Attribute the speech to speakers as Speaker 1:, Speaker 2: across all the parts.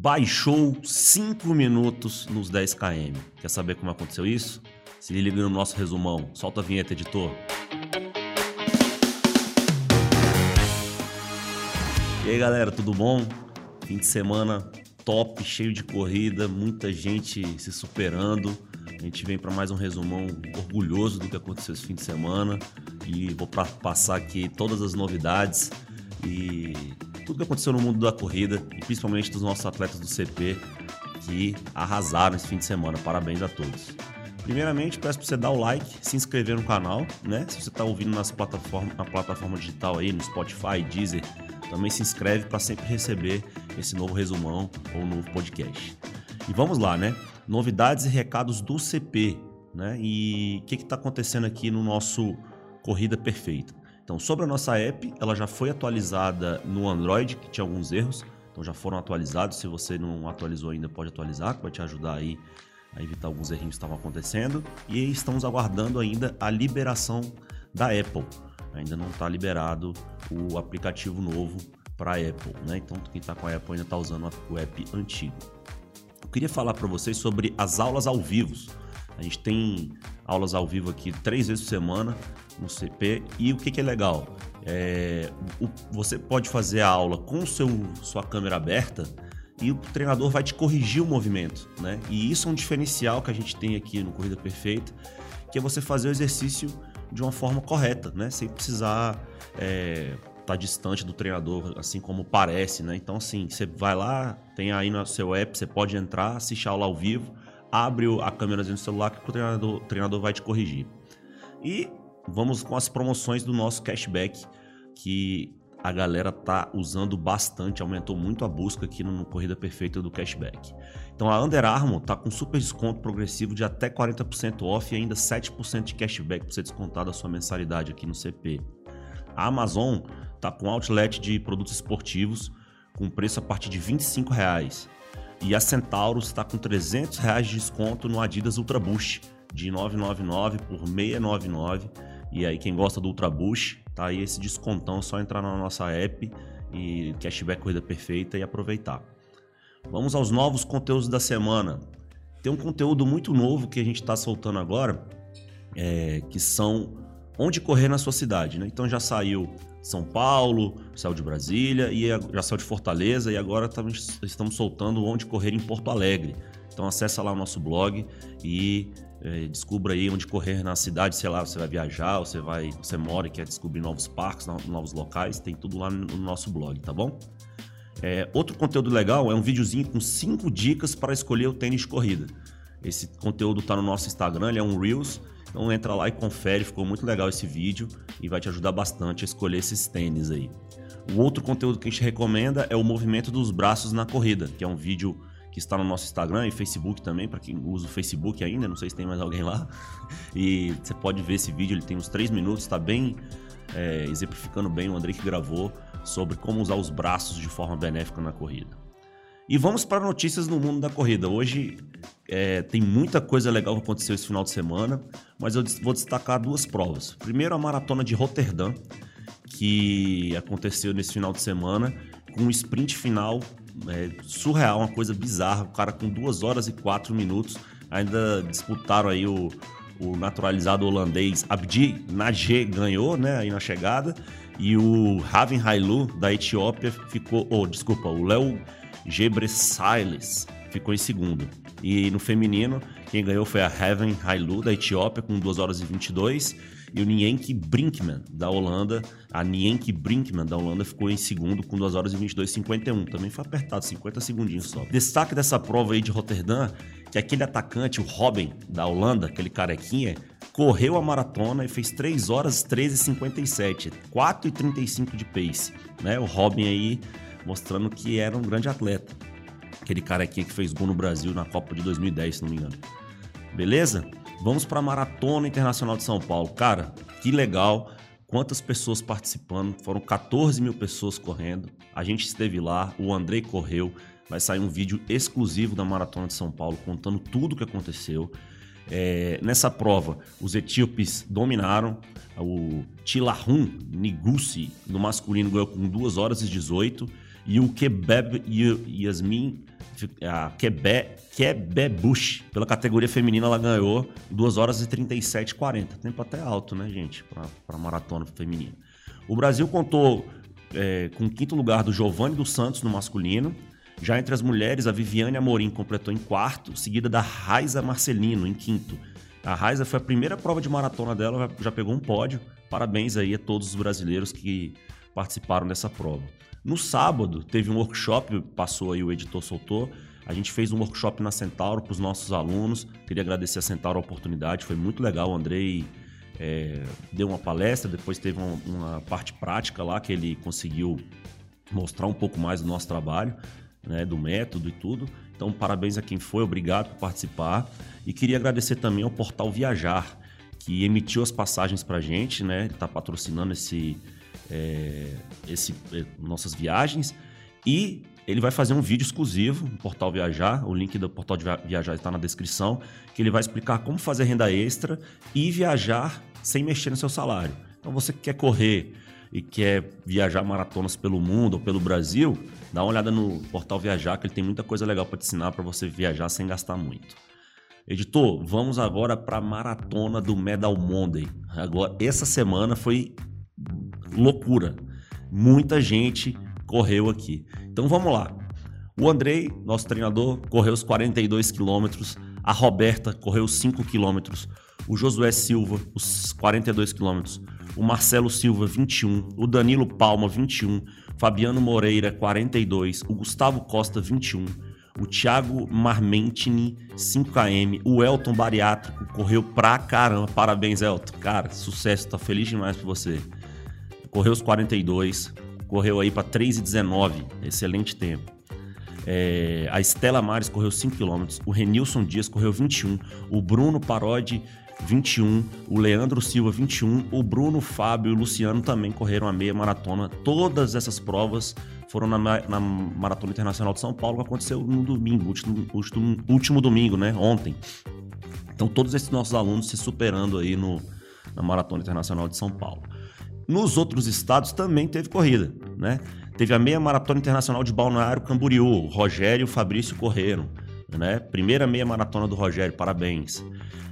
Speaker 1: baixou 5 minutos nos 10 km. Quer saber como aconteceu isso? Se liga no nosso resumão. Solta a vinheta, editor. E aí, galera, tudo bom? Fim de semana top, cheio de corrida, muita gente se superando. A gente vem para mais um resumão orgulhoso do que aconteceu esse fim de semana e vou passar aqui todas as novidades e tudo que aconteceu no mundo da corrida e principalmente dos nossos atletas do CP que arrasaram esse fim de semana. Parabéns a todos. Primeiramente, peço para você dar o like, se inscrever no canal, né? Se você está ouvindo nas plataformas, na plataforma digital aí, no Spotify, Deezer, também se inscreve para sempre receber esse novo resumão ou novo podcast. E vamos lá, né? Novidades e recados do CP, né? E o que está acontecendo aqui no nosso Corrida Perfeita? Então, sobre a nossa app, ela já foi atualizada no Android, que tinha alguns erros, então já foram atualizados. Se você não atualizou ainda, pode atualizar, que vai te ajudar aí a evitar alguns errinhos que estavam acontecendo. E estamos aguardando ainda a liberação da Apple. Ainda não está liberado o aplicativo novo para Apple, né? Então quem está com a Apple ainda está usando o app antigo. Eu queria falar para vocês sobre as aulas ao vivo. A gente tem aulas ao vivo aqui três vezes por semana no CP e o que, que é legal? É, o, você pode fazer a aula com seu, sua câmera aberta e o treinador vai te corrigir o movimento, né? E isso é um diferencial que a gente tem aqui no Corrida Perfeita, que é você fazer o exercício de uma forma correta, né? Sem precisar é, tá distante do treinador, assim como parece, né? Então, assim, você vai lá, tem aí no seu app, você pode entrar, assistir a aula ao vivo, abre a câmera no celular que o treinador, o treinador vai te corrigir. E vamos com as promoções do nosso cashback, que a galera tá usando bastante, aumentou muito a busca aqui no Corrida Perfeita do cashback. Então a Under Armour tá com super desconto progressivo de até 40% off e ainda 7% de cashback para você descontar da sua mensalidade aqui no CP. A Amazon tá com outlet de produtos esportivos com preço a partir de 25 reais. E a Centaurus está com 300 reais de desconto no Adidas Ultra Boost de 999 por 699. E aí quem gosta do Ultra Boost, tá aí esse descontão, é só entrar na nossa app e cashback corrida perfeita e aproveitar. Vamos aos novos conteúdos da semana. Tem um conteúdo muito novo que a gente está soltando agora, é, que são onde correr na sua cidade. Né? Então já saiu São Paulo, saiu de Brasília e já saiu de Fortaleza e agora estamos soltando onde correr em Porto Alegre. Então acessa lá o nosso blog e é, descubra aí onde correr na cidade, sei lá, você vai viajar, você vai, você mora e quer descobrir novos parques, novos locais, tem tudo lá no nosso blog, tá bom? É, outro conteúdo legal é um videozinho com 5 dicas para escolher o tênis de corrida. Esse conteúdo está no nosso Instagram, ele é um Reels então entra lá e confere, ficou muito legal esse vídeo e vai te ajudar bastante a escolher esses tênis aí. O outro conteúdo que a gente recomenda é o movimento dos braços na corrida, que é um vídeo que está no nosso Instagram e Facebook também, para quem usa o Facebook ainda, não sei se tem mais alguém lá. E você pode ver esse vídeo, ele tem uns 3 minutos, está bem é, exemplificando bem o André que gravou sobre como usar os braços de forma benéfica na corrida. E vamos para notícias no mundo da corrida. Hoje é, tem muita coisa legal que aconteceu esse final de semana, mas eu vou destacar duas provas. Primeiro, a maratona de Roterdã, que aconteceu nesse final de semana, com um sprint final é, surreal, uma coisa bizarra. O cara com 2 horas e 4 minutos ainda disputaram aí o, o naturalizado holandês Abdi Najee ganhou, né, aí na chegada, e o Raven Hailu da Etiópia ficou, oh, desculpa, o Léo Gebre Siles ficou em segundo. E no feminino, quem ganhou foi a Heaven Hailu, da Etiópia, com 2 horas e 22. E o Nienke Brinkman, da Holanda. A Nienke Brinkman, da Holanda, ficou em segundo, com 2 horas e 22 51. Também foi apertado, 50 segundinhos só. Destaque dessa prova aí de Roterdã, que aquele atacante, o Robin, da Holanda, aquele carequinha, correu a maratona e fez 3 horas 13 57, 4 e 35 de pace. Né? O Robin aí mostrando que era um grande atleta. Aquele cara aqui que fez gol no Brasil na Copa de 2010, se não me engano. Beleza? Vamos para a Maratona Internacional de São Paulo. Cara, que legal. Quantas pessoas participando? Foram 14 mil pessoas correndo. A gente esteve lá, o Andrei correu. Vai sair um vídeo exclusivo da Maratona de São Paulo contando tudo o que aconteceu. É, nessa prova, os etíopes dominaram. O Tilahun Nigusi, no masculino, ganhou com 2 horas e 18 e o Kebeb Yasmin a Quebec, Quebebush, pela categoria feminina, ela ganhou 2 horas e 37 40. Tempo até alto, né, gente, para maratona feminina. O Brasil contou é, com o quinto lugar do Giovanni dos Santos no masculino. Já entre as mulheres, a Viviane Amorim completou em quarto, seguida da Raiza Marcelino em quinto. A Raiza foi a primeira prova de maratona dela, já pegou um pódio. Parabéns aí a todos os brasileiros que participaram dessa prova. No sábado, teve um workshop, passou aí, o editor soltou. A gente fez um workshop na Centauro para os nossos alunos. Queria agradecer a Centauro a oportunidade, foi muito legal. O Andrei é, deu uma palestra, depois teve uma, uma, parte prática lá que ele conseguiu mostrar um pouco mais do nosso trabalho, né, do método e tudo. Então, parabéns a quem foi, obrigado por participar. E queria agradecer também ao Portal Viajar, que emitiu as passagens para a gente, né? Está patrocinando esse, é, esse, é, nossas viagens. E ele vai fazer um vídeo exclusivo no Portal Viajar. O link do Portal Viajar está na descrição. Que ele vai explicar como fazer renda extra e viajar sem mexer no seu salário. Então, você que quer correr e quer viajar maratonas pelo mundo ou pelo Brasil, dá uma olhada no Portal Viajar, que ele tem muita coisa legal para te ensinar para você viajar sem gastar muito. Editor, vamos agora para a maratona do Medal Monday. Agora, essa semana foi loucura. Muita gente correu aqui. Então vamos lá. O Andrei, nosso treinador, correu os 42 quilômetros. A Roberta correu os 5 quilômetros. O Josué Silva, os 42 quilômetros. O Marcelo Silva, 21. O Danilo Palma, 21. Fabiano Moreira, 42. O Gustavo Costa, 21. O Thiago Marmentini, 5km. O Elton Bariátrico correu pra caramba. Parabéns, Elton. Cara, sucesso. Tá feliz demais por você correu os 42, correu aí para 3,19, excelente tempo. É, a Estela Mares correu 5 km, o Renilson Dias correu 21, o Bruno Parodi 21, o Leandro Silva 21, o Bruno Fábio e o Luciano também correram a meia maratona. Todas essas provas foram na, na Maratona Internacional de São Paulo, que aconteceu no domingo, último, último, último domingo, né? Ontem. Então todos esses nossos alunos se superando aí no, na Maratona Internacional de São Paulo. Nos outros estados também teve corrida, né? Teve a meia maratona internacional de Balneário Camboriú, o Rogério e o Fabrício correram, né? Primeira meia maratona do Rogério, parabéns.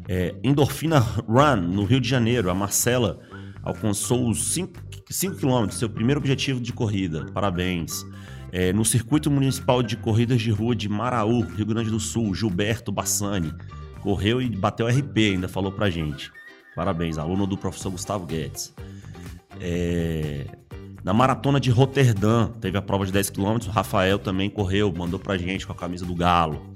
Speaker 1: É, Endorfina Run, no Rio de Janeiro, a Marcela alcançou os 5 km, seu primeiro objetivo de corrida, parabéns. É, no Circuito Municipal de Corridas de Rua de Maraú, Rio Grande do Sul, Gilberto Bassani, correu e bateu RP, ainda falou pra gente. Parabéns, aluno do professor Gustavo Guedes. É... Na maratona de Roterdã, teve a prova de 10 km, o Rafael também correu, mandou pra gente com a camisa do Galo.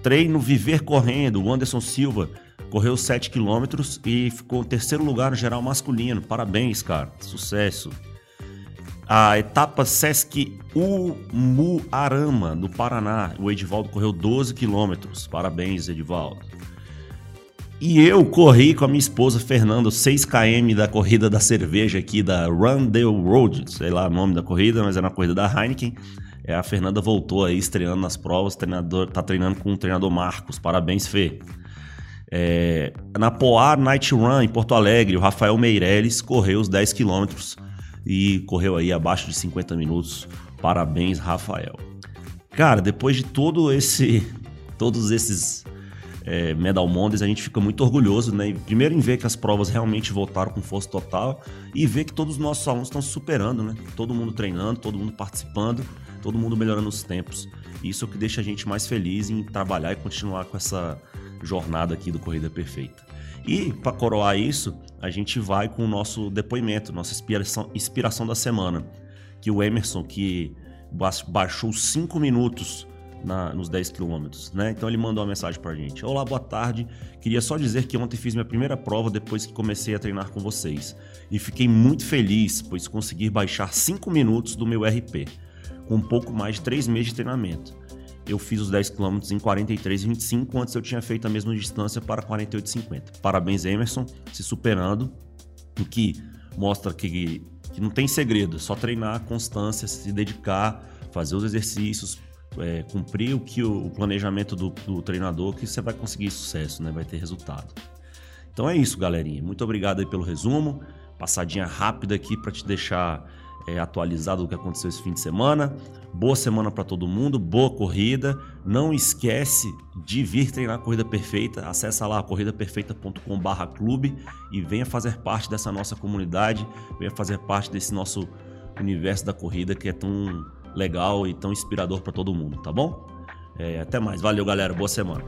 Speaker 1: Treino Viver Correndo, o Anderson Silva correu 7 km e ficou em terceiro lugar no geral masculino. Parabéns, cara. Sucesso. A etapa Sesc Umuarama, no Paraná, o Edivaldo correu 12 quilômetros. Parabéns, Edivaldo. E eu corri com a minha esposa Fernando 6km da corrida da cerveja aqui da Run the Road, sei lá o nome da corrida, mas era uma corrida da Heineken. É, a Fernanda voltou aí estreando nas provas, treinador, tá treinando com o treinador Marcos. Parabéns, Fê. É, na Poar Night Run em Porto Alegre, o Rafael Meirelles correu os 10 quilômetros e correu aí abaixo de 50 minutos. Parabéns, Rafael. Cara, depois de todo esse todos esses é, Medal Mondays, a gente fica muito orgulhoso, né? Primeiro em ver que as provas realmente voltaram com força total e ver que todos os nossos alunos estão superando, né? Todo mundo treinando, todo mundo participando, todo mundo melhorando os tempos. Isso é o que deixa a gente mais feliz em trabalhar e continuar com essa jornada aqui do Corrida Perfeita. E para coroar isso, a gente vai com o nosso depoimento, nossa inspiração, inspiração da semana, que o Emerson, que baixou 5 minutos na, nos 10 quilômetros, né? Então ele mandou uma mensagem pra gente. Olá, boa tarde. Queria só dizer que ontem fiz minha primeira prova depois que comecei a treinar com vocês. E fiquei muito feliz, pois consegui baixar 5 minutos do meu RP, com um pouco mais de 3 meses de treinamento. Eu fiz os 10 km em 43,25, antes eu tinha feito a mesma distância para 48,50. Parabéns, Emerson, se superando, o que mostra que, que não tem segredo, é só treinar, constância, se dedicar, fazer os exercícios, é, cumprir o que o, o planejamento do, do, treinador que você vai conseguir sucesso, né? Vai ter resultado. Então é isso, galerinha. Muito obrigado aí pelo resumo. Passadinha rápida aqui para te deixar é, atualizado do que aconteceu esse fim de semana. Boa semana para todo mundo, boa corrida. Não esquece de vir treinar a Corrida Perfeita. Acesse lá corridaperfeita.com/clube e venha fazer parte dessa nossa comunidade, venha fazer parte desse nosso universo da corrida que é tão legal e tão inspirador para todo mundo, tá bom? É, até mais, valeu galera, boa semana.